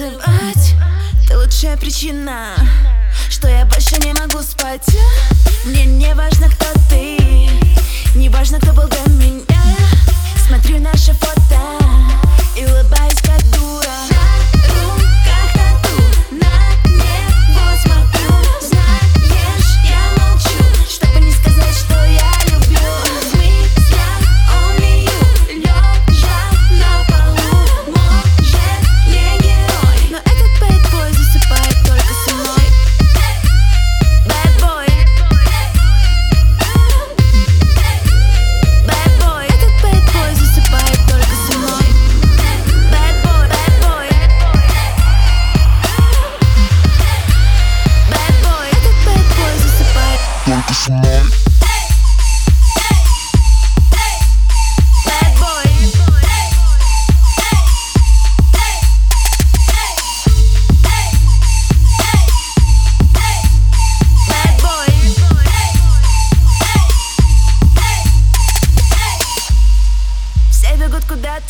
танцевать? Ты лучшая причина Что я больше не могу спать. Мне не важно, кто ты Не важно, кто был до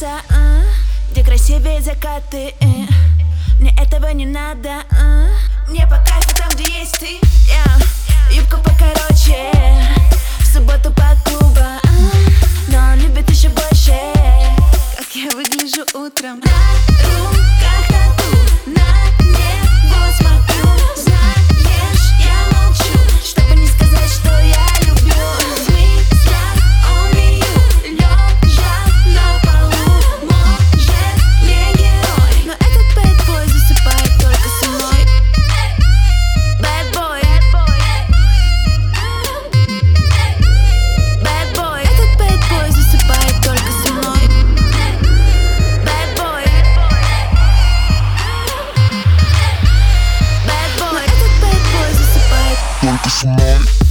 места, а? где красивее закаты э. Мне этого не надо, а? мне по кайфу там, где есть ты yeah. Юбка покороче, в субботу по клуба а? Но он любит еще больше, как я выгляжу утром На руках тату, на него смотрю tonight.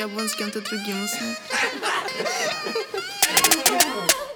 Щабун с кем-то другим уснул.